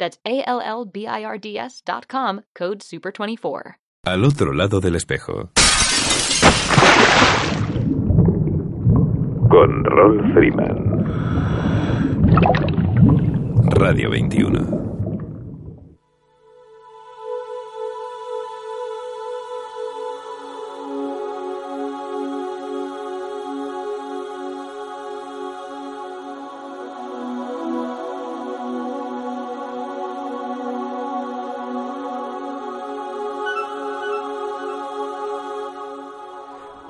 That's A-L-L-B-I-R-D-S dot com, code SUPER24. Al otro lado del espejo. Con Rolf Freeman. Radio 21.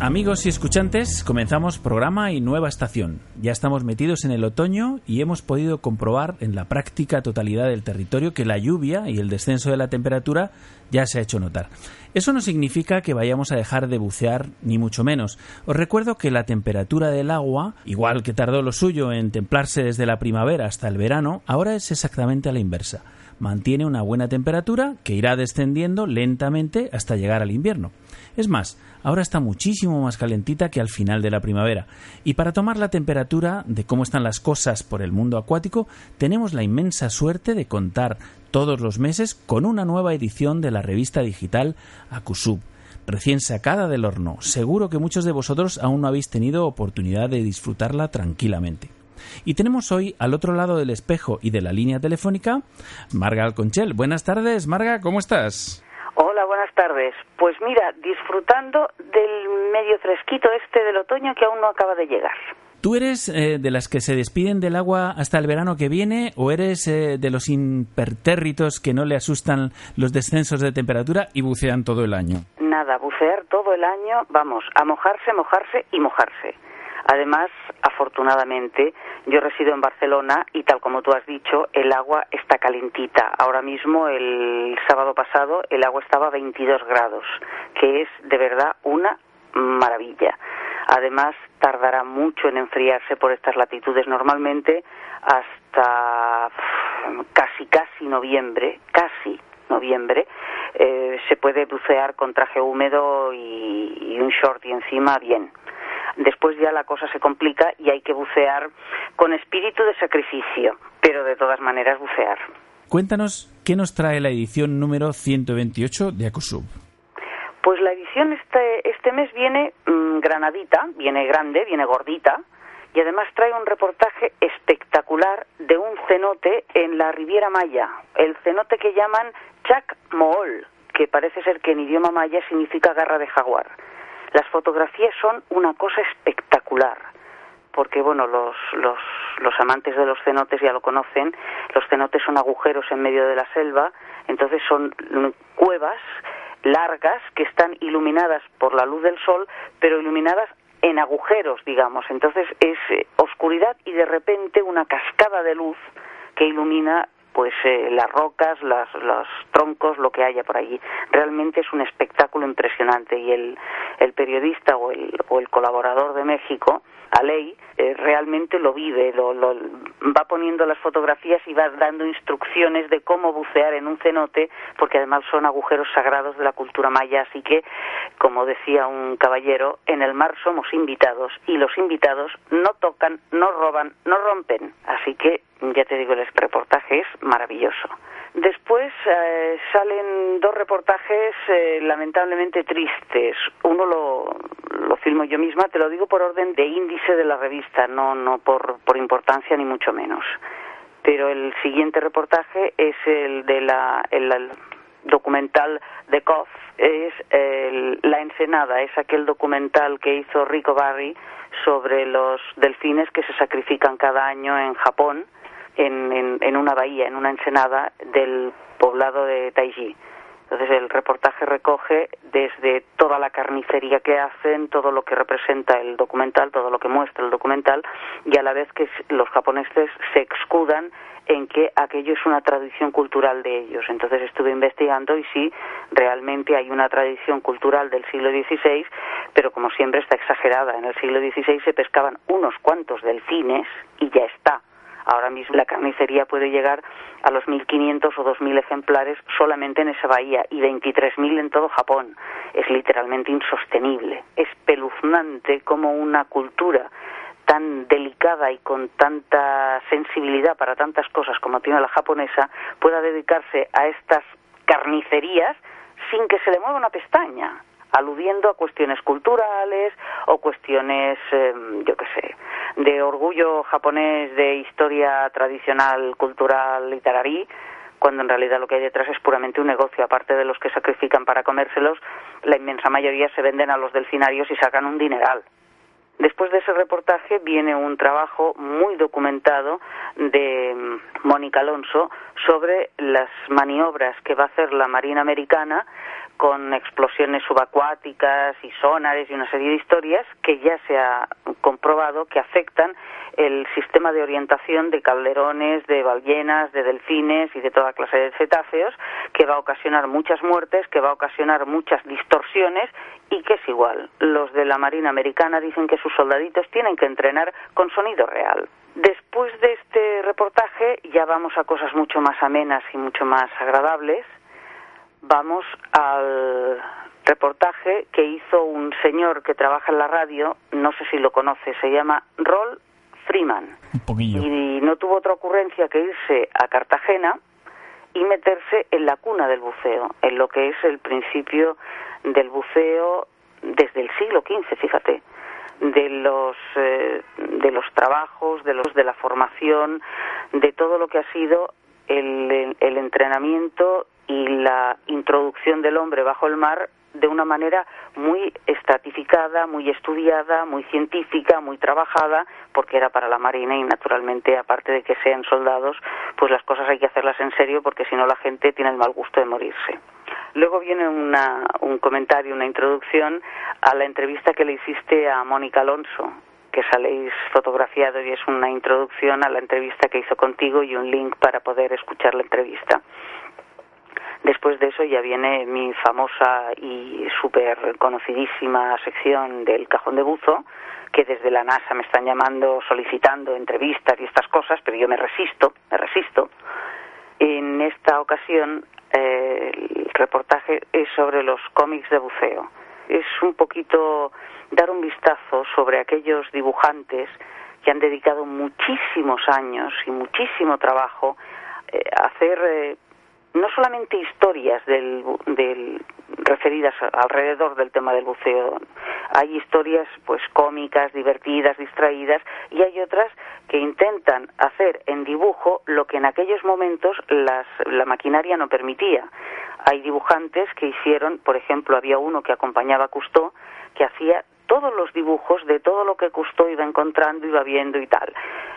Amigos y escuchantes. Comenzamos programa y nueva estación. Ya estamos metidos en el otoño y hemos podido comprobar en la práctica totalidad del territorio que la lluvia y el descenso de la temperatura ya se ha hecho notar. Eso no significa que vayamos a dejar de bucear, ni mucho menos. Os recuerdo que la temperatura del agua, igual que tardó lo suyo en templarse desde la primavera hasta el verano, ahora es exactamente a la inversa mantiene una buena temperatura que irá descendiendo lentamente hasta llegar al invierno. Es más, ahora está muchísimo más calentita que al final de la primavera. Y para tomar la temperatura de cómo están las cosas por el mundo acuático, tenemos la inmensa suerte de contar todos los meses con una nueva edición de la revista digital Akusub recién sacada del horno. Seguro que muchos de vosotros aún no habéis tenido oportunidad de disfrutarla tranquilamente. Y tenemos hoy al otro lado del espejo y de la línea telefónica Marga Alconchel. Buenas tardes, Marga, ¿cómo estás? Hola, buenas tardes. Pues mira, disfrutando del medio fresquito este del otoño que aún no acaba de llegar. ¿Tú eres eh, de las que se despiden del agua hasta el verano que viene o eres eh, de los impertérritos que no le asustan los descensos de temperatura y bucean todo el año? Nada, bucear todo el año, vamos, a mojarse, mojarse y mojarse. Además, afortunadamente, yo resido en Barcelona y tal como tú has dicho, el agua está calentita. Ahora mismo, el sábado pasado, el agua estaba a 22 grados, que es de verdad una maravilla. Además, tardará mucho en enfriarse por estas latitudes normalmente hasta casi, casi noviembre, casi noviembre, eh, se puede bucear con traje húmedo y, y un short y encima bien después ya la cosa se complica y hay que bucear con espíritu de sacrificio, pero de todas maneras bucear. Cuéntanos qué nos trae la edición número 128 de Acusub. Pues la edición este, este mes viene mm, granadita, viene grande, viene gordita, y además trae un reportaje espectacular de un cenote en la Riviera Maya, el cenote que llaman Chac Mool, que parece ser que en idioma maya significa garra de jaguar. Las fotografías son una cosa espectacular, porque bueno, los, los, los amantes de los cenotes ya lo conocen, los cenotes son agujeros en medio de la selva, entonces son cuevas largas que están iluminadas por la luz del sol, pero iluminadas en agujeros, digamos. Entonces es eh, oscuridad y de repente una cascada de luz que ilumina pues eh, las rocas, las, los troncos, lo que haya por allí. Realmente es un espectáculo impresionante y el, el periodista o el, o el colaborador de México a ley eh, realmente lo vive, lo, lo, va poniendo las fotografías y va dando instrucciones de cómo bucear en un cenote, porque además son agujeros sagrados de la cultura maya, así que, como decía un caballero, en el mar somos invitados y los invitados no tocan, no roban, no rompen, así que ya te digo, el reportaje es maravilloso. Después eh, salen dos reportajes eh, lamentablemente tristes. Uno lo, lo filmo yo misma, te lo digo por orden de índice de la revista, no, no por, por importancia ni mucho menos. Pero el siguiente reportaje es el de la, el, documental de Koff, es el, La Ensenada, es aquel documental que hizo Rico Barry sobre los delfines que se sacrifican cada año en Japón en, en, una bahía, en una ensenada del poblado de Taiji. Entonces el reportaje recoge desde toda la carnicería que hacen, todo lo que representa el documental, todo lo que muestra el documental, y a la vez que los japoneses se excudan en que aquello es una tradición cultural de ellos. Entonces estuve investigando y sí, realmente hay una tradición cultural del siglo XVI, pero como siempre está exagerada. En el siglo XVI se pescaban unos cuantos delfines y ya está Ahora mismo la carnicería puede llegar a los 1.500 o 2.000 ejemplares solamente en esa bahía y 23.000 en todo Japón. Es literalmente insostenible. Espeluznante como una cultura tan delicada y con tanta sensibilidad para tantas cosas como tiene la japonesa pueda dedicarse a estas carnicerías sin que se le mueva una pestaña aludiendo a cuestiones culturales o cuestiones, em, yo qué sé, de orgullo japonés, de historia tradicional, cultural, literarí, cuando en realidad lo que hay detrás es puramente un negocio. Aparte de los que sacrifican para comérselos, la inmensa mayoría se venden a los delfinarios y sacan un dineral. Después de ese reportaje viene un trabajo muy documentado de em, Mónica Alonso sobre las maniobras que va a hacer la Marina Americana con explosiones subacuáticas y sonares y una serie de historias que ya se ha comprobado que afectan el sistema de orientación de calderones, de ballenas, de delfines y de toda clase de cetáceos, que va a ocasionar muchas muertes, que va a ocasionar muchas distorsiones y que es igual. Los de la Marina Americana dicen que sus soldaditos tienen que entrenar con sonido real. Después de este reportaje ya vamos a cosas mucho más amenas y mucho más agradables vamos al reportaje que hizo un señor que trabaja en la radio, no sé si lo conoce, se llama Roll Freeman. Y no tuvo otra ocurrencia que irse a Cartagena y meterse en la cuna del buceo, en lo que es el principio del buceo desde el siglo XV, fíjate, de los eh, de los trabajos, de los de la formación, de todo lo que ha sido el, el entrenamiento y la introducción del hombre bajo el mar de una manera muy estratificada, muy estudiada, muy científica, muy trabajada, porque era para la Marina y naturalmente, aparte de que sean soldados, pues las cosas hay que hacerlas en serio porque si no la gente tiene el mal gusto de morirse. Luego viene una, un comentario, una introducción a la entrevista que le hiciste a Mónica Alonso, que saléis fotografiado y es una introducción a la entrevista que hizo contigo y un link para poder escuchar la entrevista. Después de eso ya viene mi famosa y súper conocidísima sección del cajón de buzo, que desde la NASA me están llamando, solicitando entrevistas y estas cosas, pero yo me resisto, me resisto. En esta ocasión eh, el reportaje es sobre los cómics de buceo. Es un poquito dar un vistazo sobre aquellos dibujantes que han dedicado muchísimos años y muchísimo trabajo eh, a hacer eh, no solamente historias del, del, referidas alrededor del tema del buceo, hay historias pues cómicas, divertidas, distraídas y hay otras que intentan hacer en dibujo lo que en aquellos momentos las, la maquinaria no permitía. Hay dibujantes que hicieron, por ejemplo, había uno que acompañaba a Cousteau que hacía todos los dibujos de todo lo que Cousteau iba encontrando, iba viendo y tal.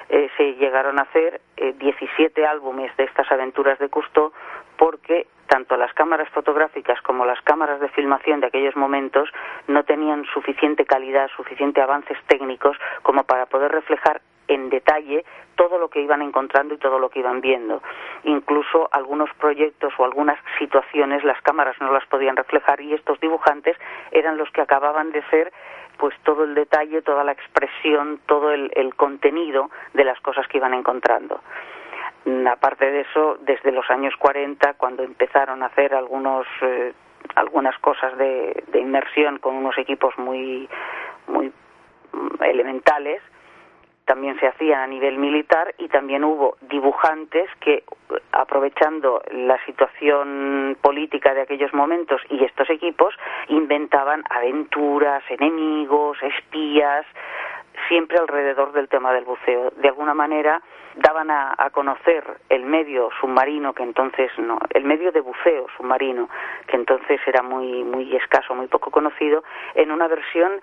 Eh, se llegaron a hacer eh, 17 álbumes de estas aventuras de Cousteau porque tanto las cámaras fotográficas como las cámaras de filmación de aquellos momentos no tenían suficiente calidad, suficiente avances técnicos como para poder reflejar en detalle todo lo que iban encontrando y todo lo que iban viendo. Incluso algunos proyectos o algunas situaciones las cámaras no las podían reflejar y estos dibujantes eran los que acababan de ser pues todo el detalle, toda la expresión, todo el, contenido de las cosas que iban encontrando. Mm, aparte de eso, desde los años 40, cuando empezaron a hacer algunos eh, algunas cosas de, de inmersión con unos equipos muy muy mm, elementales, también se hacía a nivel militar y también hubo dibujantes que, aprovechando la situación política de aquellos momentos y estos equipos, inventaban aventuras, enemigos, espías, siempre alrededor del tema del buceo. De alguna manera daban a, a, conocer el medio submarino que entonces no, el medio de buceo submarino que entonces era muy muy escaso, muy poco conocido, en una versión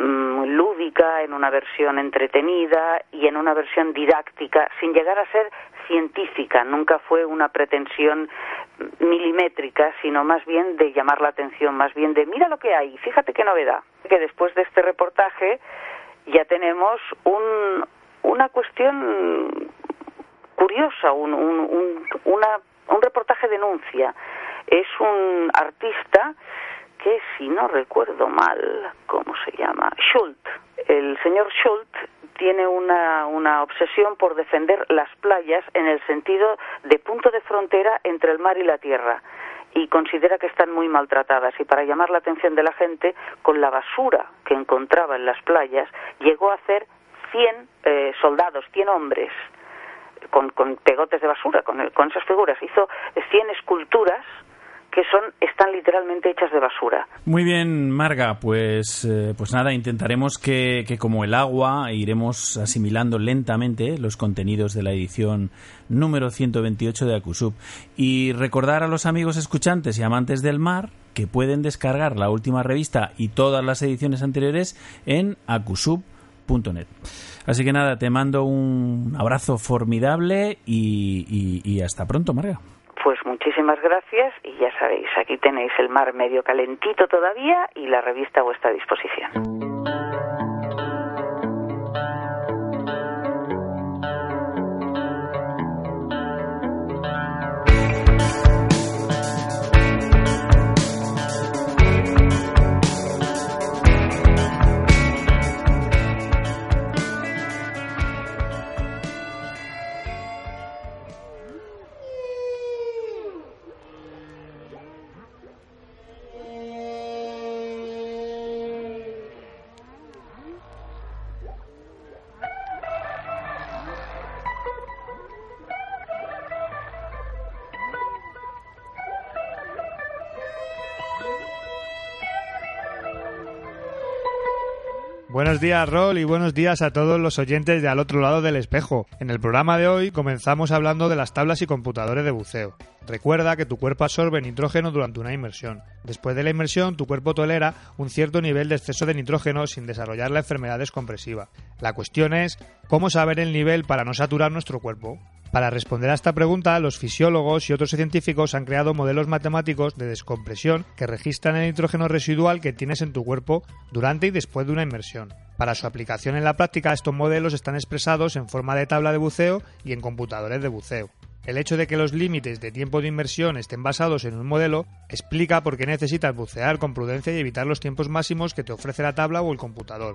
Mm, lúdica, en una versión entretenida y en una versión didáctica, sin llegar a ser científica. Nunca fue una pretensión milimétrica, sino más bien de llamar la atención, más bien de mira lo que hay, fíjate qué novedad. Que después de este reportaje ya tenemos un, una cuestión curiosa, un, un, una, un reportaje denuncia. Es un artista que si no recuerdo mal, ¿cómo se llama? Schult. El señor Schult tiene una, una obsesión por defender las playas en el sentido de punto de frontera entre el mar y la tierra y considera que están muy maltratadas y para llamar la atención de la gente con la basura que encontraba en las playas llegó a hacer 100 eh, soldados, 100 hombres con, con pegotes de basura, con, con esas figuras. Hizo 100 esculturas que son están literalmente hechas de basura. Muy bien, Marga, pues eh, pues nada, intentaremos que, que, como el agua iremos asimilando lentamente los contenidos de la edición número 128 de Acusub y recordar a los amigos escuchantes y amantes del mar que pueden descargar la última revista y todas las ediciones anteriores en acusub.net. Así que nada, te mando un abrazo formidable y, y hasta pronto, Marga. Pues muchísimas gracias y ya sabéis, aquí tenéis el mar medio calentito todavía y la revista a vuestra disposición. Buenos días, Rol, y buenos días a todos los oyentes de Al otro lado del espejo. En el programa de hoy comenzamos hablando de las tablas y computadores de buceo. Recuerda que tu cuerpo absorbe nitrógeno durante una inmersión. Después de la inmersión, tu cuerpo tolera un cierto nivel de exceso de nitrógeno sin desarrollar la enfermedad descompresiva. La cuestión es, ¿cómo saber el nivel para no saturar nuestro cuerpo? Para responder a esta pregunta, los fisiólogos y otros científicos han creado modelos matemáticos de descompresión que registran el nitrógeno residual que tienes en tu cuerpo durante y después de una inmersión. Para su aplicación en la práctica, estos modelos están expresados en forma de tabla de buceo y en computadores de buceo. El hecho de que los límites de tiempo de inmersión estén basados en un modelo explica por qué necesitas bucear con prudencia y evitar los tiempos máximos que te ofrece la tabla o el computador.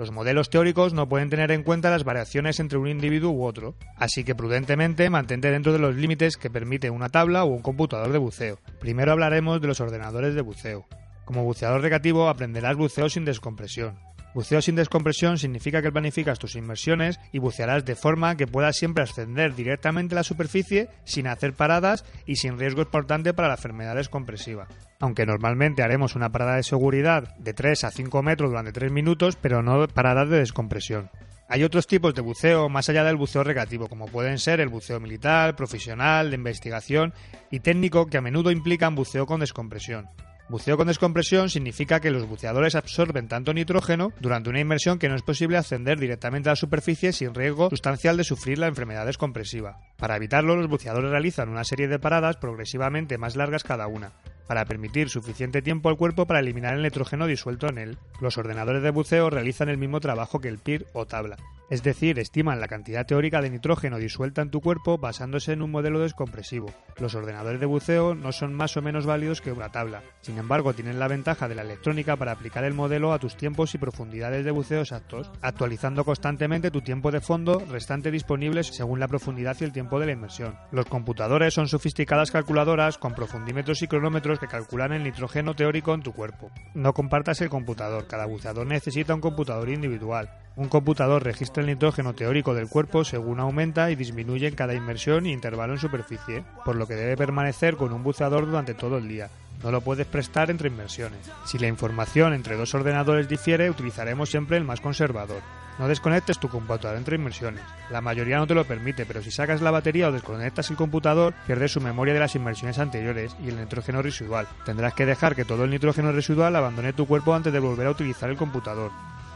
Los modelos teóricos no pueden tener en cuenta las variaciones entre un individuo u otro, así que prudentemente mantente dentro de los límites que permite una tabla o un computador de buceo. Primero hablaremos de los ordenadores de buceo. Como buceador recreativo aprenderás buceo sin descompresión. Buceo sin descompresión significa que planificas tus inmersiones y bucearás de forma que puedas siempre ascender directamente a la superficie sin hacer paradas y sin riesgo importante para la enfermedad descompresiva. Aunque normalmente haremos una parada de seguridad de 3 a 5 metros durante 3 minutos, pero no paradas de descompresión. Hay otros tipos de buceo más allá del buceo recreativo, como pueden ser el buceo militar, profesional, de investigación y técnico que a menudo implican buceo con descompresión. Buceo con descompresión significa que los buceadores absorben tanto nitrógeno durante una inmersión que no es posible ascender directamente a la superficie sin riesgo sustancial de sufrir la enfermedad descompresiva. Para evitarlo, los buceadores realizan una serie de paradas progresivamente más largas cada una para permitir suficiente tiempo al cuerpo para eliminar el nitrógeno disuelto en él. Los ordenadores de buceo realizan el mismo trabajo que el PIR o tabla, es decir, estiman la cantidad teórica de nitrógeno disuelta en tu cuerpo basándose en un modelo descompresivo. Los ordenadores de buceo no son más o menos válidos que una tabla, sin embargo tienen la ventaja de la electrónica para aplicar el modelo a tus tiempos y profundidades de buceo exactos, actualizando constantemente tu tiempo de fondo restante disponibles según la profundidad y el tiempo de la inmersión. Los computadores son sofisticadas calculadoras con profundímetros y cronómetros que calculan el nitrógeno teórico en tu cuerpo. No compartas el computador, cada buceador necesita un computador individual. Un computador registra el nitrógeno teórico del cuerpo según aumenta y disminuye en cada inmersión y intervalo en superficie, por lo que debe permanecer con un buceador durante todo el día. No lo puedes prestar entre inmersiones. Si la información entre dos ordenadores difiere, utilizaremos siempre el más conservador. No desconectes tu computador entre inmersiones. La mayoría no te lo permite, pero si sacas la batería o desconectas el computador, pierdes su memoria de las inmersiones anteriores y el nitrógeno residual. Tendrás que dejar que todo el nitrógeno residual abandone tu cuerpo antes de volver a utilizar el computador.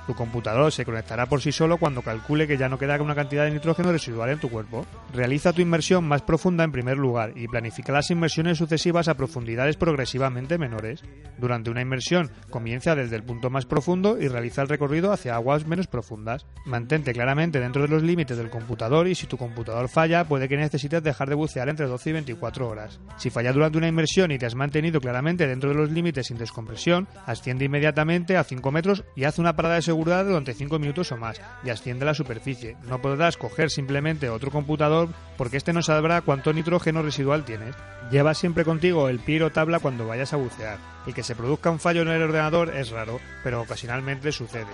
Tu computador se conectará por sí solo cuando calcule que ya no queda una cantidad de nitrógeno residual en tu cuerpo. Realiza tu inmersión más profunda en primer lugar y planifica las inmersiones sucesivas a profundidades progresivamente menores. Durante una inmersión, comienza desde el punto más profundo y realiza el recorrido hacia aguas menos profundas. Mantente claramente dentro de los límites del computador y si tu computador falla, puede que necesites dejar de bucear entre 12 y 24 horas. Si falla durante una inmersión y te has mantenido claramente dentro de los límites sin descompresión, asciende inmediatamente a 5 metros y haz una parada de seguridad durante 5 minutos o más y asciende a la superficie. No podrás coger simplemente otro computador porque este no sabrá cuánto nitrógeno residual tienes. Lleva siempre contigo el PIR o tabla cuando vayas a bucear. Y que se produzca un fallo en el ordenador es raro, pero ocasionalmente sucede.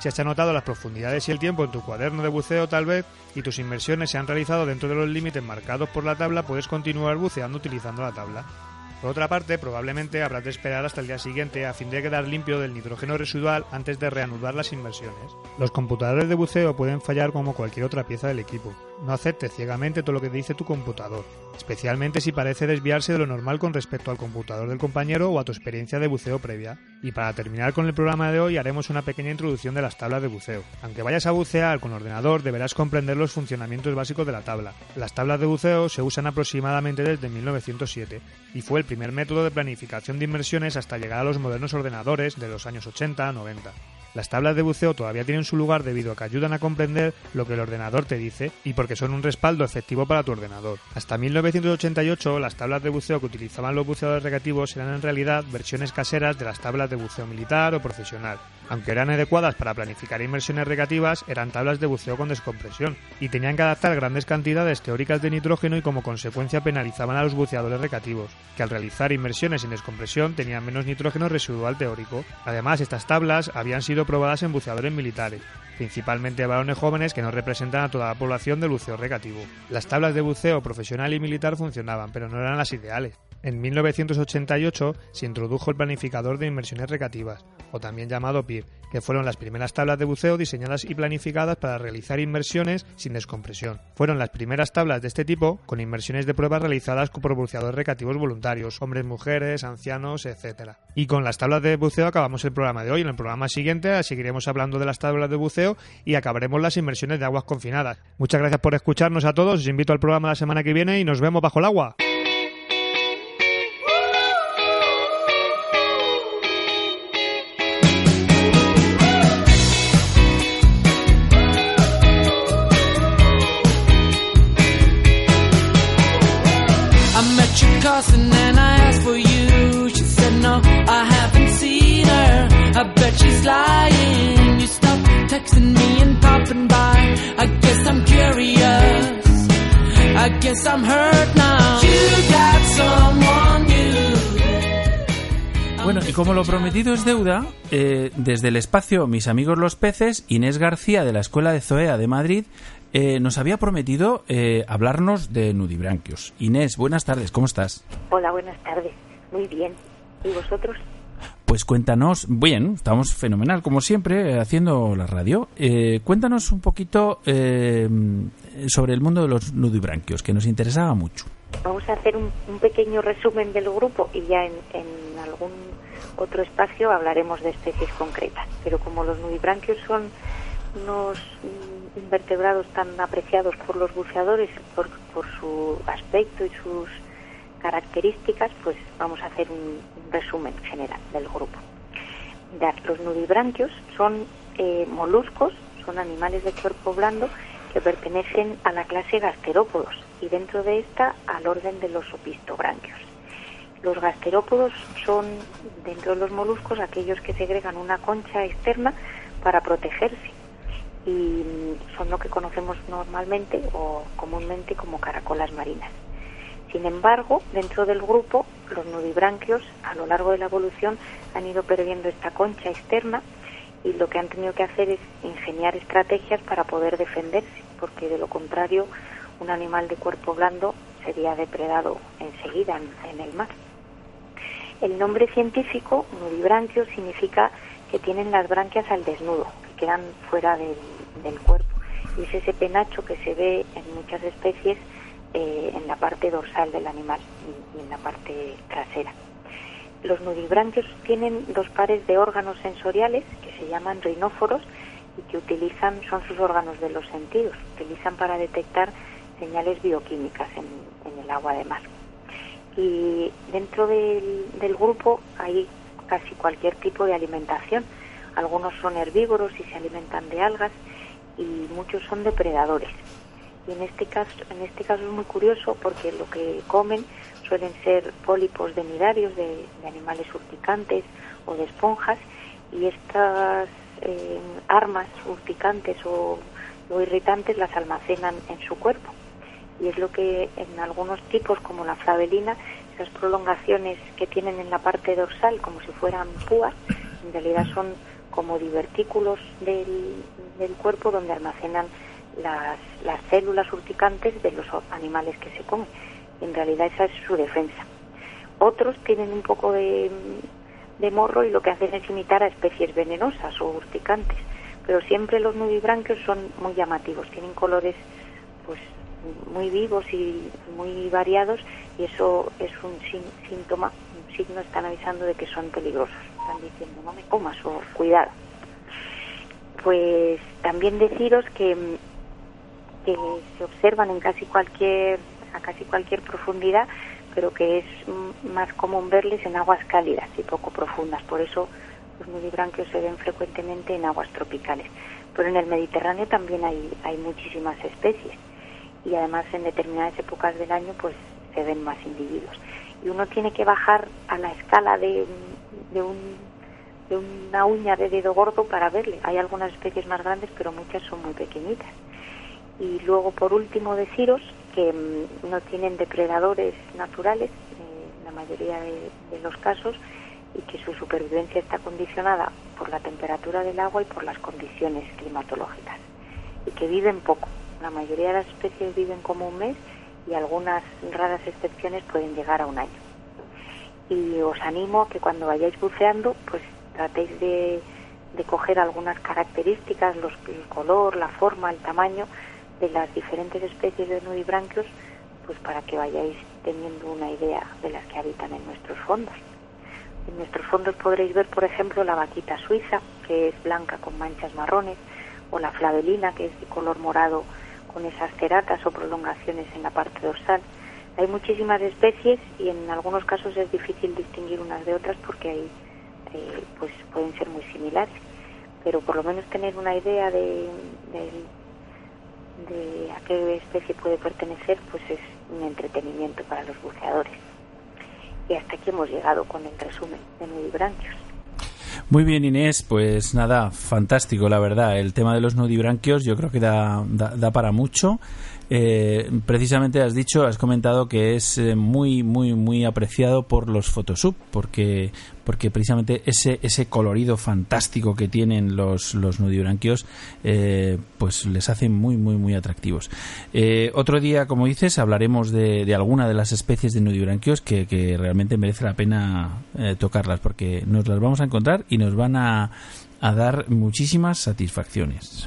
Si has anotado las profundidades y el tiempo en tu cuaderno de buceo tal vez y tus inmersiones se han realizado dentro de los límites marcados por la tabla, puedes continuar buceando utilizando la tabla. Por otra parte, probablemente habrás de esperar hasta el día siguiente a fin de quedar limpio del nitrógeno residual antes de reanudar las inmersiones. Los computadores de buceo pueden fallar como cualquier otra pieza del equipo. No aceptes ciegamente todo lo que dice tu computador, especialmente si parece desviarse de lo normal con respecto al computador del compañero o a tu experiencia de buceo previa. Y para terminar con el programa de hoy haremos una pequeña introducción de las tablas de buceo. Aunque vayas a bucear con ordenador deberás comprender los funcionamientos básicos de la tabla. Las tablas de buceo se usan aproximadamente desde 1907 y fue el primer método de planificación de inmersiones hasta llegar a los modernos ordenadores de los años 80-90. Las tablas de buceo todavía tienen su lugar debido a que ayudan a comprender lo que el ordenador te dice y porque son un respaldo efectivo para tu ordenador. Hasta 1988 las tablas de buceo que utilizaban los buceadores recreativos eran en realidad versiones caseras de las tablas de buceo militar o profesional. Aunque eran adecuadas para planificar inmersiones recreativas, eran tablas de buceo con descompresión y tenían que adaptar grandes cantidades teóricas de nitrógeno y como consecuencia penalizaban a los buceadores recreativos, que al realizar inmersiones sin descompresión tenían menos nitrógeno residual teórico. Además, estas tablas habían sido probadas en buceadores militares, principalmente varones jóvenes que no representan a toda la población del buceo recreativo. Las tablas de buceo profesional y militar funcionaban, pero no eran las ideales. En 1988 se introdujo el planificador de inmersiones recreativas, o también llamado PIR, que fueron las primeras tablas de buceo diseñadas y planificadas para realizar inmersiones sin descompresión. Fueron las primeras tablas de este tipo con inmersiones de prueba realizadas por buceadores recreativos voluntarios, hombres, mujeres, ancianos, etc. Y con las tablas de buceo acabamos el programa de hoy. En el programa siguiente seguiremos hablando de las tablas de buceo y acabaremos las inmersiones de aguas confinadas. Muchas gracias por escucharnos a todos, os invito al programa la semana que viene y nos vemos bajo el agua. I guess I'm hurt now. You got someone new. Bueno, y como lo prometido es deuda, eh, desde el espacio Mis amigos los peces, Inés García de la Escuela de Zoea de Madrid eh, nos había prometido eh, hablarnos de nudibranquios. Inés, buenas tardes, ¿cómo estás? Hola, buenas tardes. Muy bien. ¿Y vosotros? Pues cuéntanos, bien, estamos fenomenal como siempre haciendo la radio. Eh, cuéntanos un poquito eh, sobre el mundo de los nudibranquios, que nos interesaba mucho. vamos a hacer un, un pequeño resumen del grupo y ya en, algún otro espacio hablaremos de especies concretas. Pero como los nudibranquios son unos invertebrados tan apreciados por los buceadores por, su aspecto y sus características, pues vamos a hacer un, resumen general del grupo. Los nudibranquios son eh, moluscos, son animales de cuerpo blando que pertenecen a la clase gasterópodos y dentro de esta al orden de los opistobranquios. Los gasterópodos son, dentro de los moluscos, aquellos que segregan una concha externa para protegerse y son lo que conocemos normalmente o comúnmente como caracolas marinas. Sin embargo, dentro del grupo, los nudibranquios a lo largo de la evolución han ido perdiendo esta concha externa y lo que han tenido que hacer es ingeniar estrategias para poder defenderse, porque de lo contrario un animal de cuerpo blando sería depredado enseguida en, el mar. El nombre científico, nudibranquio, significa que tienen las branquias al desnudo, que quedan fuera del, del cuerpo. Y es ese penacho que se ve en muchas especies eh, en la parte dorsal del animal y, y en la parte trasera. Los nudibranquios tienen dos pares de órganos sensoriales que se llaman rinóforos y que utilizan, son sus órganos de los sentidos, utilizan para detectar señales bioquímicas en, en el agua de mar. Y dentro del, del grupo hay casi cualquier tipo de alimentación. Algunos son herbívoros y se alimentan de algas y muchos son depredadores. Y en este caso, en este caso es muy curioso porque lo que comen suelen ser pólipos de, de animales urticantes o de esponjas y estas eh, armas urticantes o, irritantes las almacenan en su cuerpo. Y es lo que en algunos tipos como la flavelina esas prolongaciones que tienen en la parte dorsal como si fueran púas en realidad son como divertículos del, del cuerpo donde almacenan las, las células urticantes de los animales que se comen. En realidad esa es su defensa. Otros tienen un poco de, de morro y lo que hacen es imitar a especies venenosas o urticantes pero siempre los nudibranquios son muy llamativos tienen colores pues muy vivos y muy variados y eso es un sín- síntoma, un signo, están avisando de que son peligrosos. Están diciendo no me comas o cuidado. Pues también deciros que, que se observan en casi cualquier, a casi cualquier profundidad, pero que es más común verles en aguas cálidas y poco profundas. Por eso los nudibranquios se ven frecuentemente en aguas tropicales. Pero en el Mediterráneo también hay, hay muchísimas especies y además en determinadas épocas del año pues se ven más individuos y uno tiene que bajar a la escala de, de, un, de una uña de dedo gordo para verle hay algunas especies más grandes pero muchas son muy pequeñitas y luego por último deciros que mm, no tienen depredadores naturales eh, en la mayoría de, de los casos y que su supervivencia está condicionada por la temperatura del agua y por las condiciones climatológicas y que viven poco la mayoría de las especies viven como un mes y algunas raras excepciones pueden llegar a un año. Y os animo a que cuando vayáis buceando, pues tratéis de, de coger algunas características, los, el color, la forma, el tamaño de las diferentes especies de nudibranquios, pues para que vayáis teniendo una idea de las que habitan en nuestros fondos. En nuestros fondos podréis ver, por ejemplo, la vaquita suiza, que es blanca con manchas marrones, o la flavelina, que es de color morado con esas ceratas o prolongaciones en la parte dorsal. Hay muchísimas especies y en algunos casos es difícil distinguir unas de otras porque hay, eh, pues pueden ser muy similares. Pero por lo menos tener una idea de, de, de a qué especie puede pertenecer, pues es un entretenimiento para los buceadores. Y hasta aquí hemos llegado con el resumen de nudibranquios. Muy bien, Inés, pues nada, fantástico, la verdad. El tema de los nudibranquios yo creo que da, da, da para mucho. Eh, precisamente has dicho, has comentado que es eh, muy, muy, muy apreciado por los Photoshop, porque, porque precisamente ese, ese colorido fantástico que tienen los, los nudibranquios, eh, pues les hace muy, muy, muy atractivos. Eh, otro día, como dices, hablaremos de, de, alguna de las especies de nudibranquios que, que realmente merece la pena eh, tocarlas, porque nos las vamos a encontrar y nos van a, a dar muchísimas satisfacciones.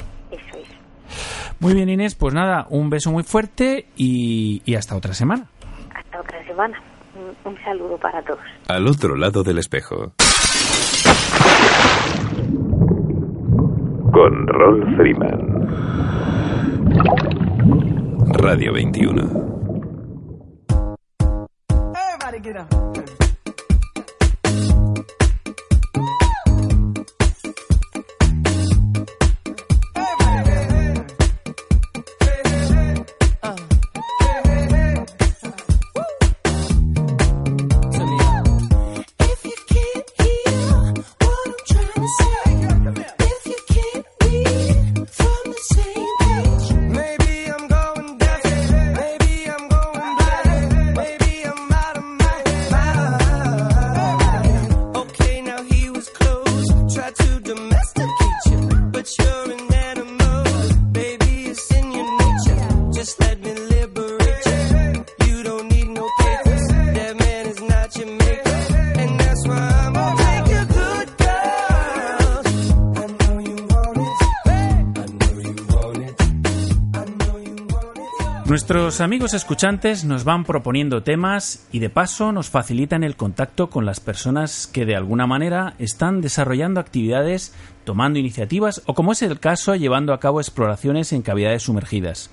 Muy bien, Inés, pues nada, un beso muy fuerte y, y hasta otra semana. Hasta semana. Un, un saludo para todos. Al otro lado del espejo. Con Rolf Freeman. Radio 21. Everybody get up. Nuestros amigos escuchantes nos van proponiendo temas y de paso nos facilitan el contacto con las personas que de alguna manera están desarrollando actividades, tomando iniciativas o como es el caso llevando a cabo exploraciones en cavidades sumergidas.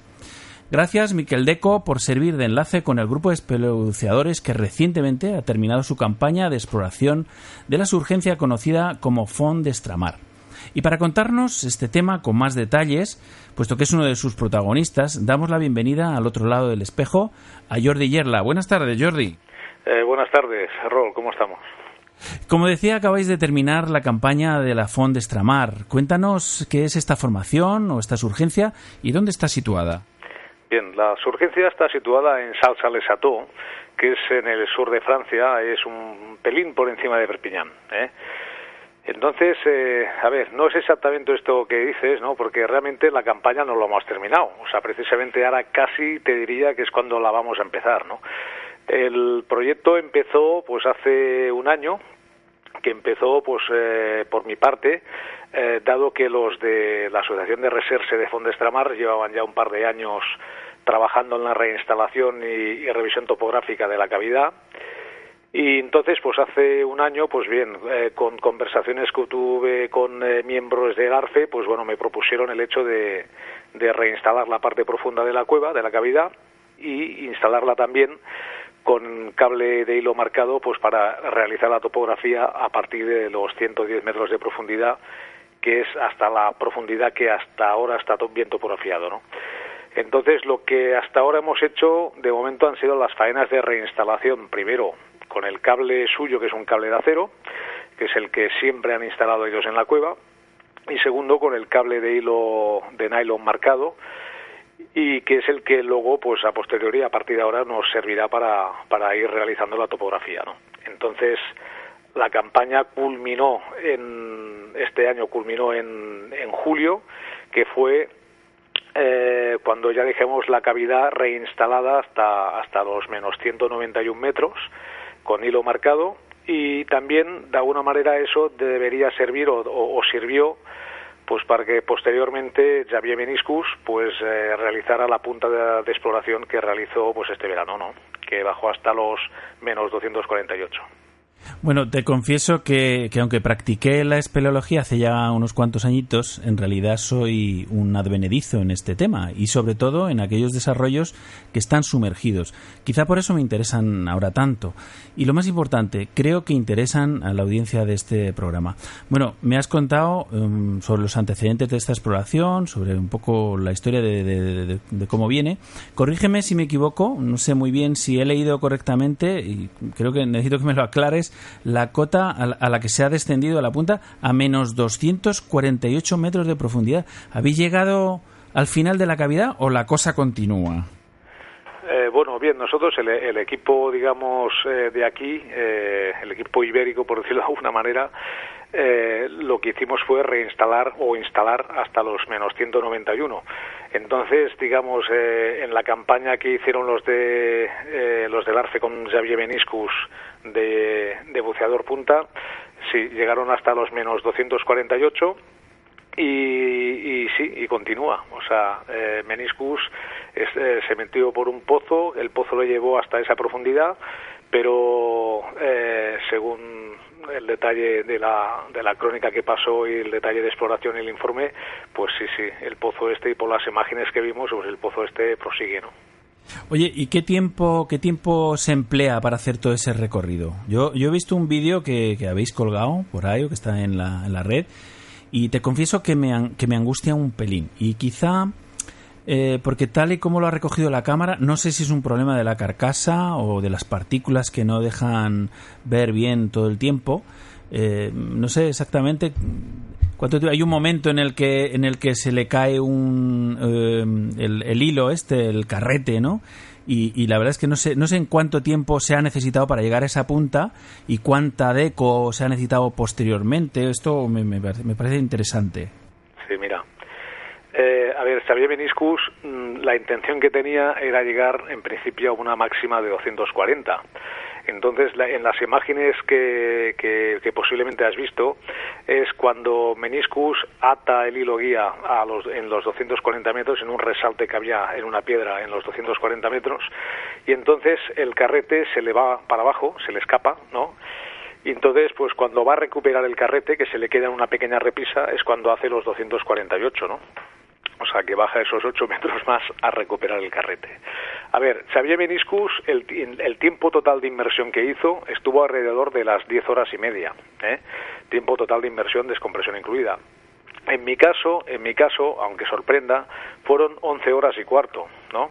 Gracias, Miquel Deco, por servir de enlace con el grupo de espeleobuceadores que recientemente ha terminado su campaña de exploración de la surgencia conocida como Fond de Estramar. Y para contarnos este tema con más detalles, puesto que es uno de sus protagonistas, damos la bienvenida al otro lado del espejo a Jordi Yerla. Buenas tardes, Jordi. Eh, buenas tardes, Rol, ¿cómo estamos? Como decía, acabáis de terminar la campaña de la Fond Estramar. Cuéntanos qué es esta formación o esta surgencia y dónde está situada. Bien, la surgencia está situada en Salsa-les-Château, que es en el sur de Francia, es un pelín por encima de Perpiñán. ¿eh? Entonces, eh, a ver, no es exactamente esto que dices, ¿no? Porque realmente la campaña no lo hemos terminado. O sea, precisamente ahora casi te diría que es cuando la vamos a empezar, ¿no? El proyecto empezó, pues, hace un año, que empezó, pues, eh, por mi parte, eh, dado que los de la Asociación de Reserse de Fondestramar llevaban ya un par de años trabajando en la reinstalación y, y revisión topográfica de la cavidad. Y entonces, pues hace un año, pues bien, eh, con conversaciones que tuve con eh, miembros del ARFE, pues bueno, me propusieron el hecho de, de reinstalar la parte profunda de la cueva, de la cavidad, y instalarla también con cable de hilo marcado, pues para realizar la topografía a partir de los 110 metros de profundidad, que es hasta la profundidad que hasta ahora está bien topografiado, ¿no? Entonces, lo que hasta ahora hemos hecho, de momento, han sido las faenas de reinstalación. Primero, con el cable suyo, que es un cable de acero, que es el que siempre han instalado ellos en la cueva. Y segundo, con el cable de hilo de nylon marcado, y que es el que luego, pues a posteriori, a partir de ahora, nos servirá para, para ir realizando la topografía, ¿no? Entonces, la campaña culminó en este año culminó en, en julio, que fue eh, cuando ya dejemos la cavidad reinstalada hasta, hasta los menos 191 metros con hilo marcado y también de alguna manera eso debería servir o, o- sirvió pues para que posteriormente Xavier Meniscus pues eh, realizara la punta de, de exploración que realizó pues este verano no que bajó hasta los menos 248 Bueno, te confieso que, que aunque practiqué la espeleología hace ya unos cuantos añitos, en realidad soy un advenedizo en este tema y sobre todo en aquellos desarrollos que están sumergidos. Quizá por eso me interesan ahora tanto. Y lo más importante, creo que interesan a la audiencia de este programa. Bueno, me has contado em, sobre los antecedentes de esta exploración, sobre un poco la historia de, de- cómo viene. Corrígeme si me equivoco, no sé muy bien si he leído correctamente y creo que necesito que me lo aclares. La cota a la, que se ha descendido a la punta a menos 248 metros de profundidad. ¿Habéis llegado al final de la cavidad o la cosa continúa? Eh, bueno, bien, nosotros el, equipo, digamos, eh, de aquí, eh, el equipo ibérico, por decirlo de alguna manera, lo que hicimos fue reinstalar o instalar hasta los menos 191. Entonces, digamos, en la campaña que hicieron los de los del ARFE con Xavier Meniscus de, de buceador punta, sí, llegaron hasta los menos 248 y, y sí, y continúa. O sea, eh, Meniscus eh, se metió por un pozo, el pozo lo llevó hasta esa profundidad, pero eh, según el detalle de la, de la crónica que pasó y el detalle de exploración y el informe, pues sí, sí, el pozo este y por las imágenes que vimos, pues el pozo este prosigue, ¿no? Oye, ¿y qué tiempo, qué tiempo se emplea para hacer todo ese recorrido? Yo, yo he visto un vídeo que, que habéis colgado por ahí o que está en la, en la red y te confieso que me, que me angustia un pelín. Y quizá, eh, porque tal y como lo ha recogido la cámara, no sé si es un problema de la carcasa o de las partículas que no dejan ver bien todo el tiempo. Eh, no sé exactamente cuánto tiempo- hay un momento en el que en el que se le cae un eh, el, el hilo este el carrete no y, la verdad es que no sé no sé en cuánto tiempo se ha necesitado para llegar a esa punta y cuánta deco se ha necesitado posteriormente esto me, me parece, me parece interesante Sí, mira. Eh, a ver, Xavier Meniscus, mm, la intención que tenía era llegar en principio a una máxima de 240. Entonces, la- en las imágenes que, que- que posiblemente has visto, es cuando Meniscus ata el hilo guía a los, en los 240 metros, en un resalte que había en una piedra en los 240 metros, y entonces el carrete se le va para abajo, se le escapa, ¿no? Y entonces, pues cuando va a recuperar el carrete, que se le queda una pequeña reprisa, es cuando hace los 248, ¿no? O sea, que baja esos 8 metros más a recuperar el carrete. A ver, Xavier Meniscus, el, el tiempo total de inmersión que hizo estuvo alrededor de las 10 horas y media. ¿eh? Tiempo total de inmersión, descompresión incluida. En mi caso, en mi caso, aunque sorprenda, fueron 11 horas y cuarto, ¿no?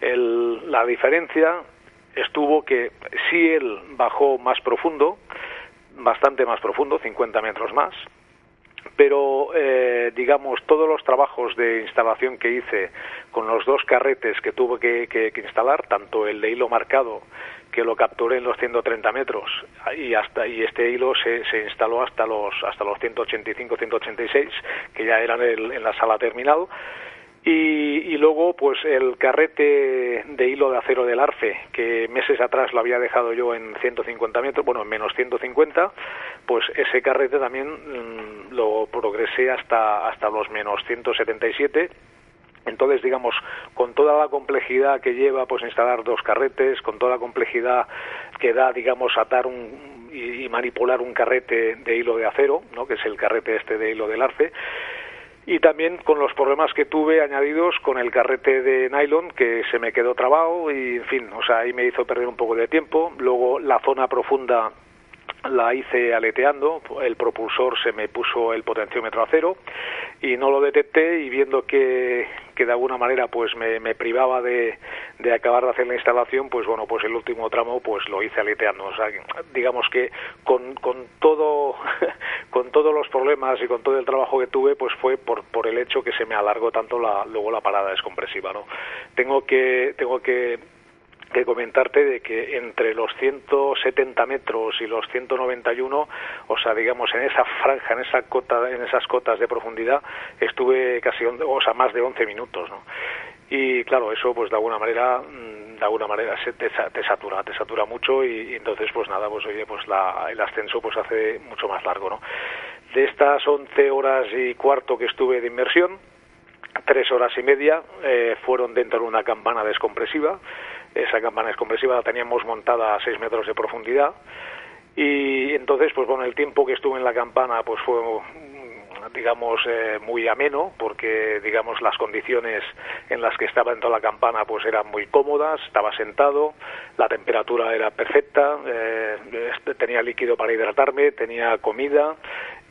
El- la diferencia estuvo que sí él bajó más profundo, bastante más profundo, 50 metros más, pero eh, digamos todos los trabajos de instalación que hice con los dos carretes que tuve que, instalar, tanto el de hilo marcado que lo capturé en los 130 metros y hasta y este hilo se, se instaló hasta los hasta los 185 186 que ya eran el- en la sala terminal y, luego, pues el carrete de hilo de acero del ARFE, que meses atrás lo había dejado yo en 150 metros, bueno, en menos 150, pues ese carrete también mm, lo progresé hasta, hasta los menos 177. Entonces, digamos, con toda la complejidad que lleva pues instalar dos carretes, con toda la complejidad que da, digamos, atar un, y, y manipular un carrete de hilo de acero, ¿no? que es el carrete este de hilo del arce, y también con los problemas que tuve añadidos con el carrete de nylon que se me quedó trabado y en fin, o sea, ahí me hizo perder un poco de tiempo. Luego la zona profunda la hice aleteando, el propulsor se me puso el potenciómetro a cero y no lo detecté y viendo que, que de alguna manera pues me, me privaba de, de acabar de hacer la instalación, pues bueno, pues el último tramo pues lo hice aleteando. O sea, digamos que con, con todo con todos los problemas y con todo el trabajo que tuve, pues fue por, por el hecho que se me alargó tanto la, luego la parada descompresiva, ¿no? Tengo que tengo que que comentarte de que entre los 170 metros y los 191, o sea, digamos en esa franja, en esa cota, en esas cotas de profundidad, estuve casi, o sea, más de 11 minutos, ¿no? Y claro, eso pues de alguna manera, mm, de alguna manera se te, te satura, te satura mucho y, y entonces pues nada, pues oye, pues la, el ascenso pues hace mucho más largo, ¿no? De estas 11 horas y cuarto que estuve de inmersión, tres horas y media eh, fueron dentro de una campana descompresiva. Esa campana descompresiva la teníamos montada a 6 metros de profundidad. Y entonces, pues bueno, el tiempo que estuve en la campana pues fue mm, digamos eh, muy ameno porque digamos las condiciones en las que estaba dentro de la campana pues eran muy cómodas estaba sentado la temperatura era perfecta eh, tenía líquido para hidratarme tenía comida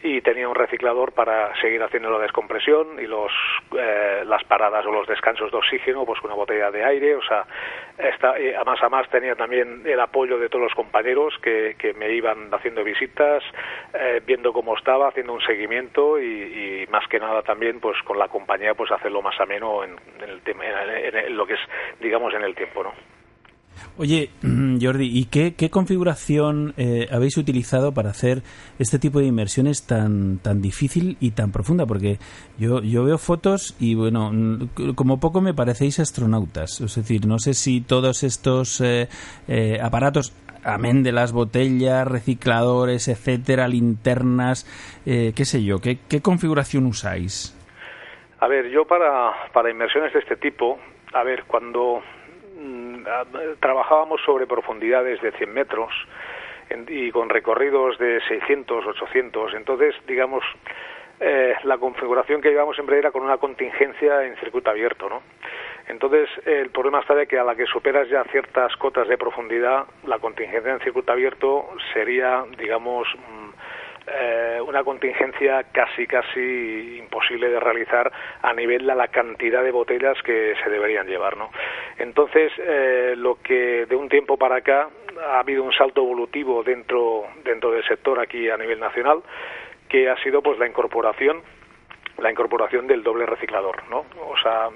y tenía un reciclador para seguir haciendo la descompresión y los eh, las paradas o los descansos de oxígeno pues una botella de aire o sea esta, eh, a más a más tenía también el apoyo de todos los compañeros que, que me iban haciendo visitas eh, viendo cómo estaba haciendo un seguimiento y, y más que nada también pues con la compañía pues hacerlo más ameno en, el tema en lo que es digamos en el tiempo no Oye, Jordi, ¿y qué, configuración eh, habéis utilizado para hacer este tipo de inmersiones tan, tan difícil y tan profunda? Porque yo, yo veo fotos y, bueno, como poco me parecéis astronautas. Es decir, no sé si todos estos eh, eh, aparatos amén de las botellas, recicladores, etcétera, linternas, eh, qué sé yo, ¿qué, qué configuración usáis? A ver, yo para, para inmersiones de este tipo, a ver, cuando trabajábamos sobre profundidades de 100 metros y con recorridos de 600, 800, entonces, digamos, eh, la configuración que llevábamos siempre era con una contingencia en circuito abierto, ¿no? Entonces, el problema está de que a la que superas ya ciertas cotas de profundidad, la contingencia en circuito abierto sería, digamos, mm, eh, una contingencia casi casi imposible de realizar a nivel de la cantidad de botellas que se deberían llevar no entonces eh, lo que de un tiempo para acá ha habido un salto evolutivo dentro dentro del sector aquí a nivel nacional que ha sido pues la incorporación la incorporación del doble reciclador, ¿no? O sea,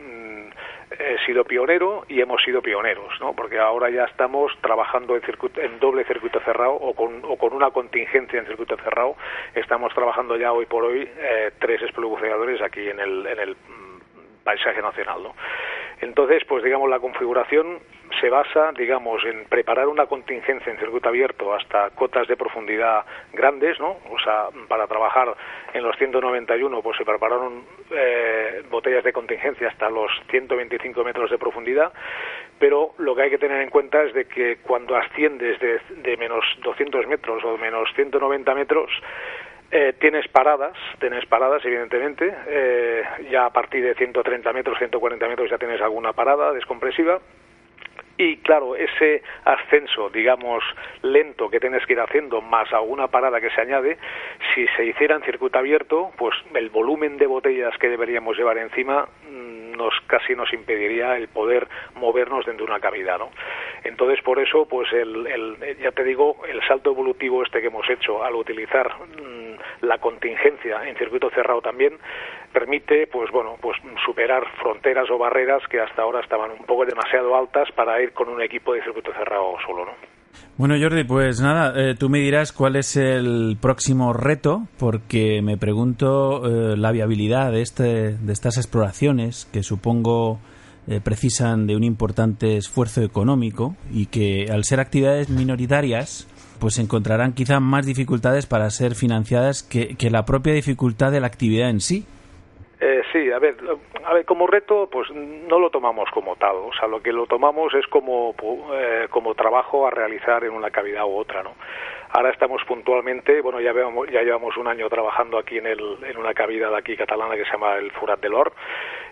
he sido pionero y hemos sido pioneros, ¿no? Porque ahora ya estamos trabajando en, circuito, en doble circuito cerrado o con, o con una contingencia en circuito cerrado. Estamos trabajando ya hoy por hoy eh, tres esplubuceadores aquí en el, en el mm, paisaje nacional, ¿no? Entonces, pues digamos, la configuración se basa, digamos, en preparar una contingencia en circuito abierto hasta cotas de profundidad grandes, ¿no? O sea, para trabajar en los 191, pues se prepararon eh, botellas de contingencia hasta los 125 metros de profundidad, pero lo que hay que tener en cuenta es de que cuando asciendes de, de menos 200 metros o menos 190 metros, eh, tienes paradas, tienes paradas evidentemente, eh, ya a partir de 130 metros, 140 metros ya tienes alguna parada descompresiva. Y claro, ese ascenso, digamos, lento que tienes que ir haciendo, más alguna parada que se añade, si se hiciera en circuito abierto, pues el volumen de botellas que deberíamos llevar encima mm, nos casi nos impediría el poder movernos dentro de una cavidad, ¿no? Entonces, por eso, pues el, el- ya te digo, el salto evolutivo este que hemos hecho al utilizar mm, la contingencia en circuito cerrado también permite, pues bueno, pues superar fronteras o barreras que hasta ahora estaban un poco demasiado altas para ir con un equipo de circuito cerrado solo, ¿no? Bueno, Jordi, pues nada, eh, tú me dirás cuál es el próximo reto, porque me pregunto eh, la viabilidad de, este, de estas exploraciones, que supongo eh, precisan de un importante esfuerzo económico y que al ser actividades minoritarias, pues encontrarán quizá más dificultades para ser financiadas que, que la propia dificultad de la actividad en sí. Eh, sí, a ver, a ver, como reto, pues no lo tomamos como tal. O sea, lo que lo tomamos es como, eh, como trabajo a realizar en una cavidad u otra, ¿no? Ahora estamos puntualmente, bueno, ya, veamos, ya llevamos un año trabajando aquí en, el, en una cavidad aquí catalana que se llama el Furat del Or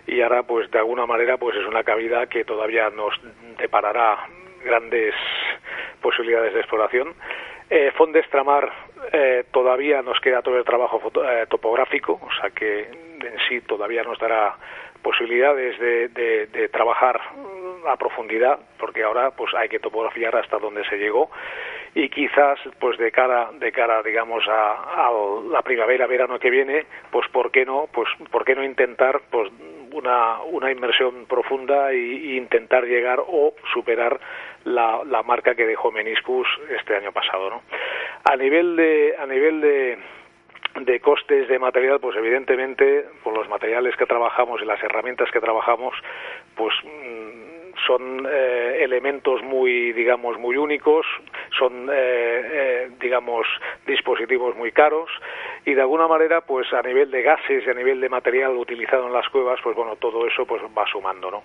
y ahora, pues de alguna manera, pues es una cavidad que todavía nos deparará grandes posibilidades de exploración. Eh, Fond d'Estramar eh, todavía nos queda todo el trabajo eh, topográfico, o sea que en sí todavía nos dará posibilidades de, de- trabajar a profundidad, porque ahora pues hay que topografiar hasta donde se llegó y quizás pues de cara de cara digamos a, la primavera verano que viene pues por qué no pues por qué no intentar pues una, una inmersión profunda y intentar llegar o superar la, la marca que dejó Meniscus este año pasado ¿no? a nivel de a nivel de de costes de material, pues evidentemente por los materiales que trabajamos y las herramientas que trabajamos, pues mm, son eh, elementos muy, digamos, muy únicos, son, eh, eh, digamos, dispositivos muy caros y de alguna manera, pues a nivel de gases y a nivel de material utilizado en las cuevas, pues bueno, todo eso pues va sumando, ¿no?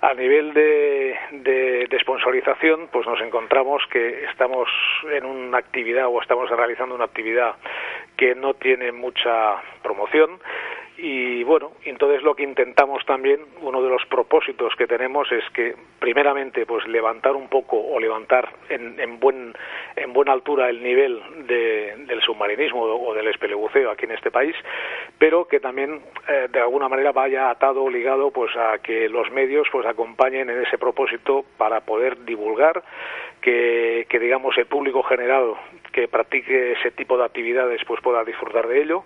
A nivel de, de, de sponsorización, pues nos encontramos que estamos en una actividad o estamos realizando una actividad que no tiene mucha promoción y bueno, entonces lo que intentamos también, uno de los propósitos que tenemos es que primeramente pues levantar un poco o levantar en, en buen en buena altura el nivel de- del submarinismo o del espelebuceo aquí en este país, pero que también eh, de alguna manera vaya atado o ligado pues a que los medios pues acompañen en ese propósito para poder divulgar que, que digamos el público general que practique ese tipo de actividades pues pueda disfrutar de ello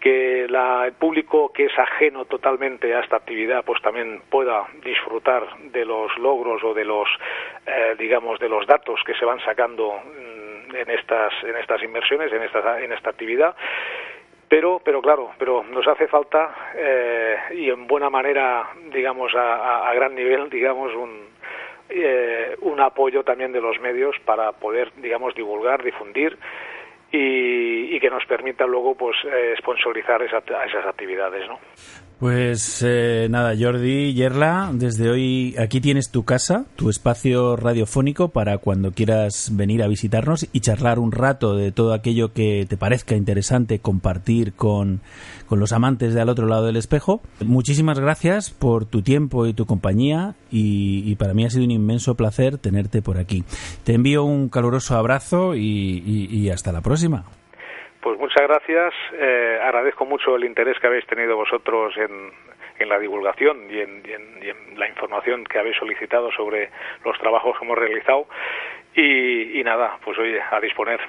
que la- el público que es ajeno totalmente a esta actividad pues también pueda disfrutar de los logros o de los eh, digamos de los datos que se van sacando mm, en estas en estas inversiones en esta en esta actividad. Pero pero claro pero nos hace falta eh, y en buena manera digamos a, a- a gran nivel digamos un eh, un apoyo también de los medios para poder, digamos, divulgar, difundir y, y que nos permita luego pues eh, sponsorizar esa- esas actividades, ¿no? Pues eh, nada, Jordi Yerla, desde hoy aquí tienes tu casa, tu espacio radiofónico para cuando quieras venir a visitarnos y charlar un rato de todo aquello que te parezca interesante compartir con, con los amantes de al otro lado del espejo. Muchísimas gracias por tu tiempo y tu compañía y, para mí ha sido un inmenso placer tenerte por aquí. Te envío un caluroso abrazo y hasta la próxima. Pues muchas gracias. Eh, agradezco mucho el interés que habéis tenido vosotros en, en la divulgación y en, la información que habéis solicitado sobre los trabajos que hemos realizado. Y, y nada, pues oye, a disponer.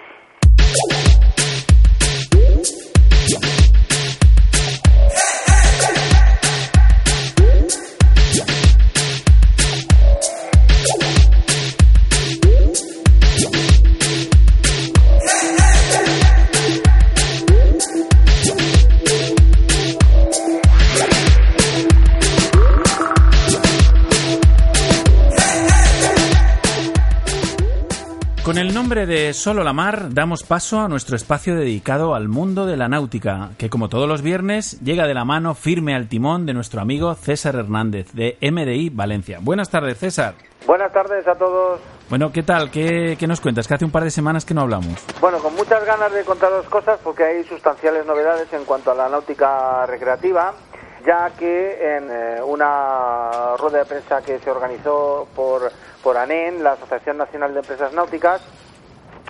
Nombre de Solo la Mar damos paso a nuestro espacio dedicado al mundo de la náutica, que como todos los viernes llega de la mano firme al timón de nuestro amigo César Hernández de MDI Valencia. Buenas tardes, César. Buenas tardes a todos. Bueno, ¿qué tal? ¿Qué, qué nos cuentas? Que hace un par de semanas que no hablamos. Bueno, con muchas ganas de contaros cosas porque hay sustanciales novedades en cuanto a la náutica recreativa, ya que en eh, una rueda de prensa que se organizó por, por ANEN, la Asociación Nacional de Empresas Náuticas,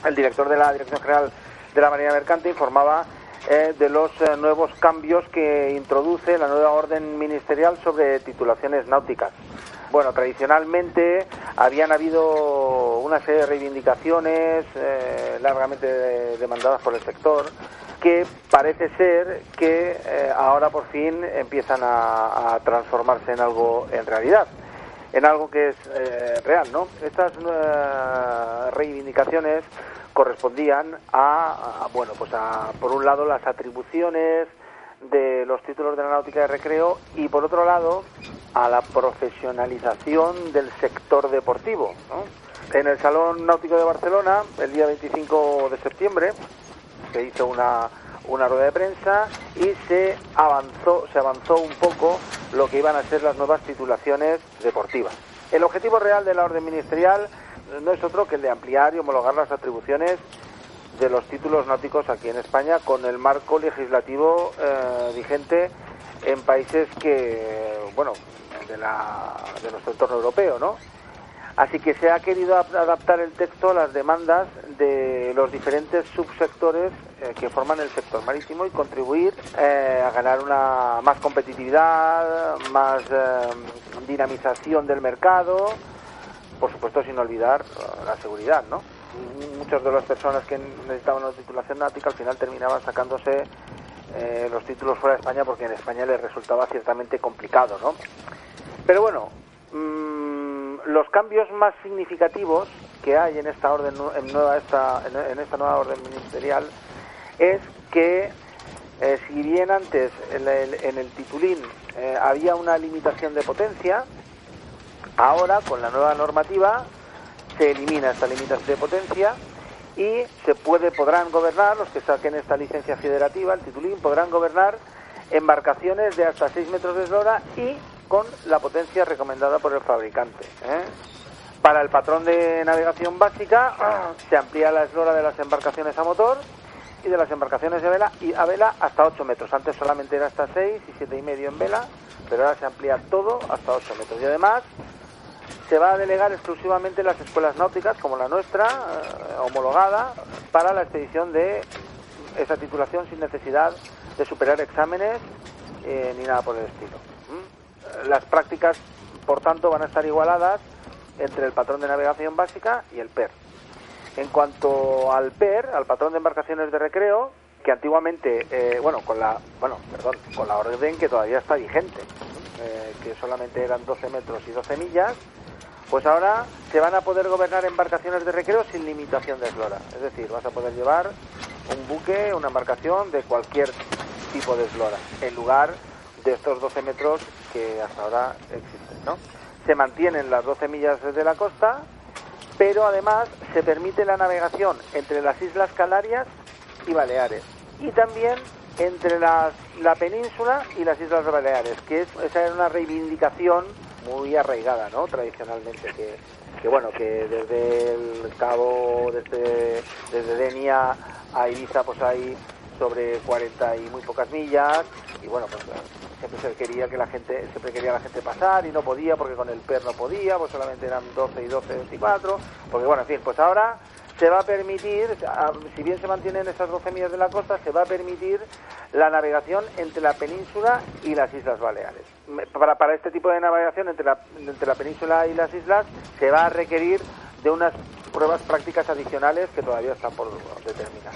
el director de la Dirección General de la Marina Mercante informaba eh, de los eh, nuevos cambios que introduce la nueva orden ministerial sobre titulaciones náuticas. Bueno, tradicionalmente habían habido una serie de reivindicaciones eh, largamente de- demandadas por el sector que parece ser que ahora por fin empiezan a transformarse en algo en realidad en algo que es eh, real, ¿no? Estas eh, reivindicaciones correspondían a, a, bueno, pues a, por un lado, las atribuciones de los títulos de la náutica de recreo y, por otro lado, a la profesionalización del sector deportivo, ¿no? En el Salón Náutico de Barcelona, el día 25 de septiembre, se hizo una, una rueda de prensa y se avanzó, se avanzó un poco lo que iban a ser las nuevas titulaciones deportivas. El objetivo real de la orden ministerial no es otro que el de ampliar y homologar las atribuciones de los títulos náuticos aquí en España con el marco legislativo eh, vigente en países que, bueno, de, la, de nuestro entorno europeo, ¿no? Así que se ha querido ap- adaptar el texto a las demandas de los diferentes subsectores eh, que forman el sector marítimo y contribuir eh, a ganar una más competitividad, más eh, dinamización del mercado, por supuesto sin olvidar eh, la seguridad, ¿no? Muchas de las personas que necesitaban una titulación náutica al final terminaban sacándose eh, los títulos fuera de España porque en España les resultaba ciertamente complicado, ¿no? Pero bueno, mm, los cambios más significativos que hay en esta orden en, nueva esta, en, esta nueva orden ministerial es que eh, si bien antes en el, en el titulín eh, había una limitación de potencia, ahora con la nueva normativa se elimina esta limitación de potencia y se puede podrán gobernar los que saquen esta licencia federativa, el titulín, podrán gobernar embarcaciones de hasta 6 metros de eslora y con la potencia recomendada por el fabricante. ¿eh? Para el patrón de navegación básica se amplía la eslora de las embarcaciones a motor y de las embarcaciones de vela y a vela hasta 8 metros. Antes solamente era hasta 6 y siete y medio en vela, pero ahora se amplía todo hasta 8 metros. Y además se va a delegar exclusivamente en las escuelas náuticas, como la nuestra, eh, homologada, para la expedición de esa titulación sin necesidad de superar exámenes eh, ni nada por el estilo. Las prácticas, por tanto, van a estar igualadas entre el patrón de navegación básica y el PER. En cuanto al PER, al patrón de embarcaciones de recreo, que antiguamente, eh, bueno, con la, bueno, perdón, con la orden que todavía está vigente, eh, que solamente eran 12 metros y 12 millas, pues ahora se van a poder gobernar embarcaciones de recreo sin limitación de eslora. Es decir, vas a poder llevar un buque, una embarcación de cualquier tipo de eslora, en lugar de estos 12 metros que hasta ahora existen, ¿no? se mantienen las 12 millas de la costa, pero además se permite la navegación entre las Islas Canarias y Baleares y también entre las- la península y las Islas Baleares, que es, esa era una reivindicación muy arraigada, ¿no? Tradicionalmente, que, que bueno, que desde el cabo, desde, desde Denia a Ibiza, pues hay sobre 40 y muy pocas millas, y bueno, pues siempre se quería que la gente, siempre quería la gente pasar y no podía, porque con el PER no podía, pues solamente eran 12 y 12, 24, porque bueno, en fin, pues ahora se va a permitir, si bien se mantienen esas 12 millas de la costa, se va a permitir la navegación entre la península y las Islas Baleares. Para, para este tipo de navegación entre la, entre la península y las islas se va a requerir de unas pruebas prácticas adicionales que todavía están por determinar.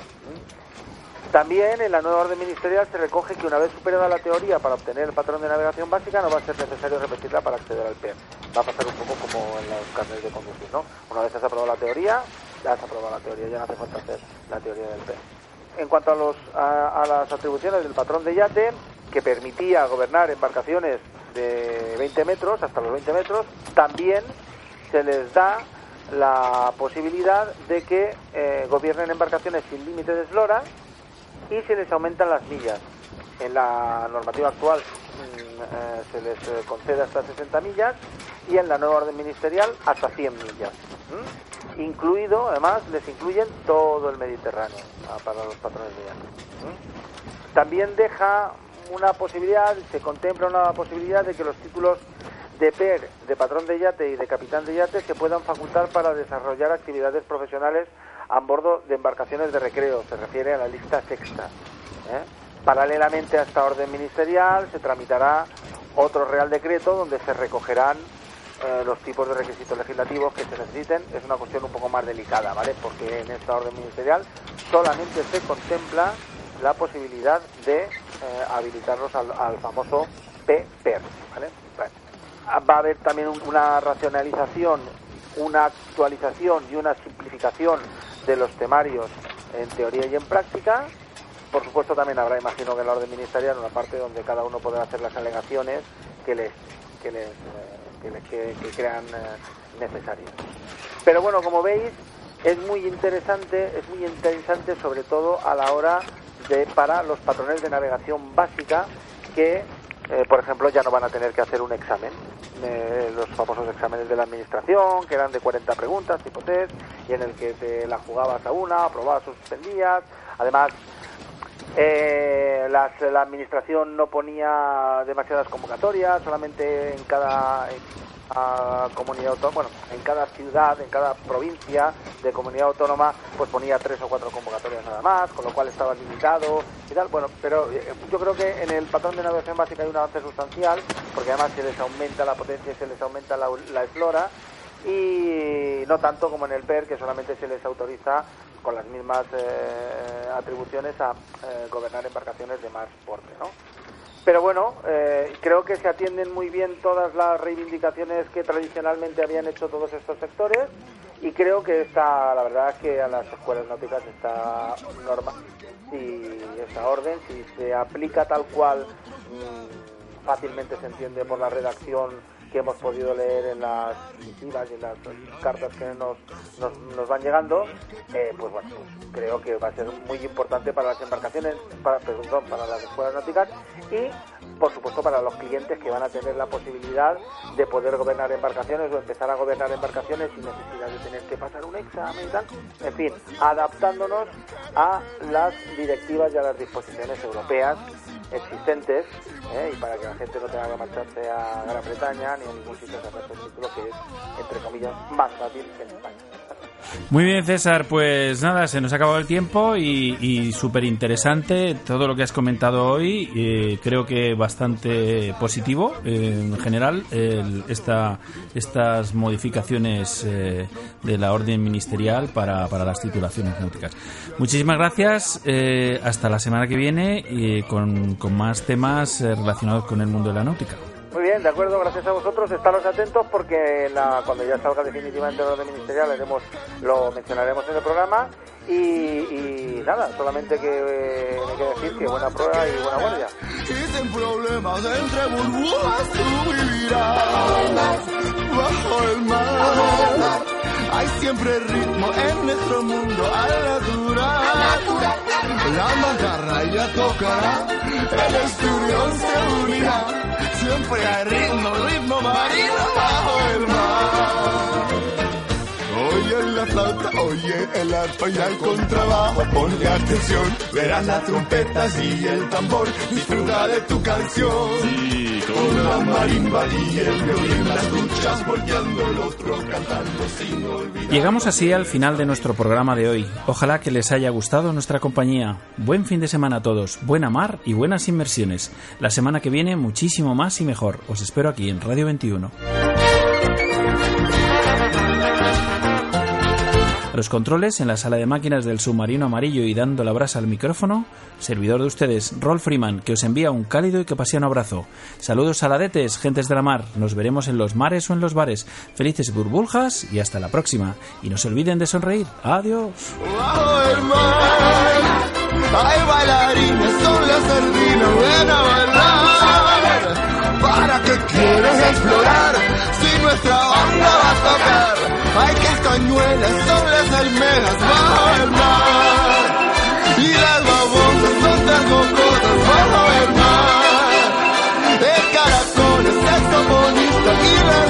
También en la nueva orden ministerial se recoge que una vez superada la teoría para obtener el patrón de navegación básica no va a ser necesario repetirla para acceder al PER. Va a pasar un poco como en los carnes de conducir, ¿no? Una vez has aprobado la teoría, ya has aprobado la teoría, ya no hace falta hacer la teoría del PER. En cuanto a, los, a, a las atribuciones del patrón de yate, que permitía gobernar embarcaciones de 20 metros, hasta los 20 metros, también se les da la posibilidad de que eh, gobiernen embarcaciones sin límite de eslora y se les aumentan las millas. En la normativa actual mm, eh, se les eh, concede hasta 60 millas y en la nueva orden ministerial hasta 100 millas. Incluido, además, les incluyen todo el Mediterráneo ah, para los patrones de yate. ¿m? También deja una posibilidad, se contempla una posibilidad de que los títulos de PER, de patrón de yate y de capitán de yate se puedan facultar para desarrollar actividades profesionales a bordo de embarcaciones de recreo, se refiere a la lista sexta. ¿eh? Paralelamente a esta orden ministerial se tramitará otro Real Decreto donde se recogerán eh, los tipos de requisitos legislativos que se necesiten. Es una cuestión un poco más delicada, ¿vale? Porque en esta orden ministerial solamente se contempla la posibilidad de eh, habilitarlos al, famoso PPER, ¿vale? Va a haber también un- una racionalización, una actualización y una simplificación de los temarios en teoría y en práctica. Por supuesto también habrá, imagino que en la orden ministerial, una parte donde cada uno podrá hacer las alegaciones que les, que les, eh, que, les- que- crean eh, necesarias. Pero bueno, como veis, es muy interesante, es muy interesante sobre todo a la hora de para los patrones de navegación básica que eh, por ejemplo, ya no van a tener que hacer un examen. Eh, los famosos exámenes de la administración, que eran de 40 preguntas, tipo test, y en el que te la jugabas a una, aprobabas suspendías. Además, eh, las- la administración no ponía demasiadas convocatorias, solamente en cada comunidad autónoma, bueno, en cada ciudad, en cada provincia de comunidad autónoma, pues ponía tres o cuatro convocatorias nada más, con lo cual estaba limitado y tal. Bueno, pero eh, yo creo que en el patrón de navegación básica hay un avance sustancial, porque además se les aumenta la potencia y se les aumenta la, la eslora, y no tanto como en el PER, que solamente se les autoriza con las mismas eh, atribuciones a eh, gobernar embarcaciones de más porte, ¿no? Pero bueno, eh, creo que se atienden muy bien todas las reivindicaciones que tradicionalmente habían hecho todos estos sectores y creo que está, la verdad es que a las escuelas náuticas está normal y esta orden, si se aplica tal cual, mm, fácilmente se entiende por la redacción que hemos podido leer en las misivas y en las cartas que nos, nos, van llegando, eh, pues bueno, creo que va a ser muy importante para las embarcaciones, para, perdón, para las escuelas náuticas y, por supuesto, para los clientes que van a tener la posibilidad de poder gobernar embarcaciones o empezar a gobernar embarcaciones sin necesidad de tener que pasar un examen y tal. En fin, adaptándonos a las directivas y a las disposiciones europeas existentes ¿eh? y para que la gente no tenga que marcharse a Gran Bretaña ni a ningún sitio sacarse el título que es, entre comillas, más fácil que en España. Muy bien, César. Pues nada, se nos ha acabado el tiempo y, y súper interesante todo lo que has comentado hoy. eh, creo que bastante positivo en general esta, estas modificaciones eh, de la orden ministerial para, para las titulaciones náuticas. Muchísimas gracias. eh, hasta la semana que viene con, con más temas relacionados con el mundo de la náutica. Muy bien, de acuerdo, gracias a vosotros. Estaros atentos porque la- cuando ya salga definitivamente la orden ministerial haremos, lo mencionaremos en el programa. Y, y nada, solamente que eh, me queda decir que buena prueba y buena guardia. Y sin problemas entre burbujas tú vivirás. bajo el mar. Hay siempre ritmo en nuestro mundo al natural. La macarra ya tocará, el estudio se unirá. Siempre hay ritmo, ritmo marino bajo el mar. Oye la flauta, oye el arpa y el contrabajo, ponle atención, verás las trompetas y el tambor, disfruta de tu canción. Llegamos así al final de nuestro programa de hoy. Ojalá que les haya gustado nuestra compañía. Buen fin de semana a todos, buena mar y buenas inmersiones. La semana que viene muchísimo más y mejor. Os espero aquí en Radio 21. Los controles en la sala de máquinas del submarino amarillo y dando la brasa al micrófono, servidor de ustedes, Rolf Freeman, que os envía un cálido y capaciano abrazo. Saludos saladetes, gentes de la mar. Nos veremos en los mares o en los bares. Felices burbujas y hasta la próxima. Y no se olviden de sonreír. Adiós. Bajo el hay las sardinas, ven a. ¿Para qué quieres explorar si nuestra va a? Hay castañuelas, las almejas bajo el mar. Y las babosas son tan cocosas bajo el mar. El caracol es saxofonista y la